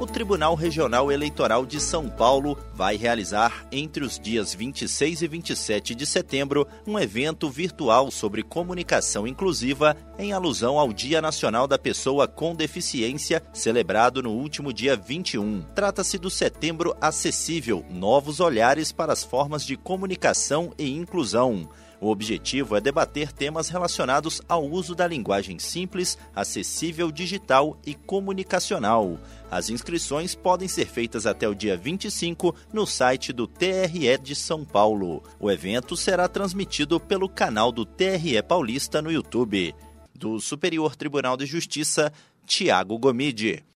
o Tribunal Regional Eleitoral de São Paulo vai realizar, entre os dias 26 e 27 de setembro, um evento virtual sobre comunicação inclusiva em alusão ao Dia Nacional da Pessoa com Deficiência, celebrado no último dia 21. Trata-se do Setembro Acessível Novos Olhares para as Formas de Comunicação e Inclusão. O objetivo é debater temas relacionados ao uso da linguagem simples, acessível, digital e comunicacional. As inscrições podem ser feitas até o dia 25 no site do TRE de São Paulo. O evento será transmitido pelo canal do TRE Paulista no YouTube. Do Superior Tribunal de Justiça, Tiago Gomide.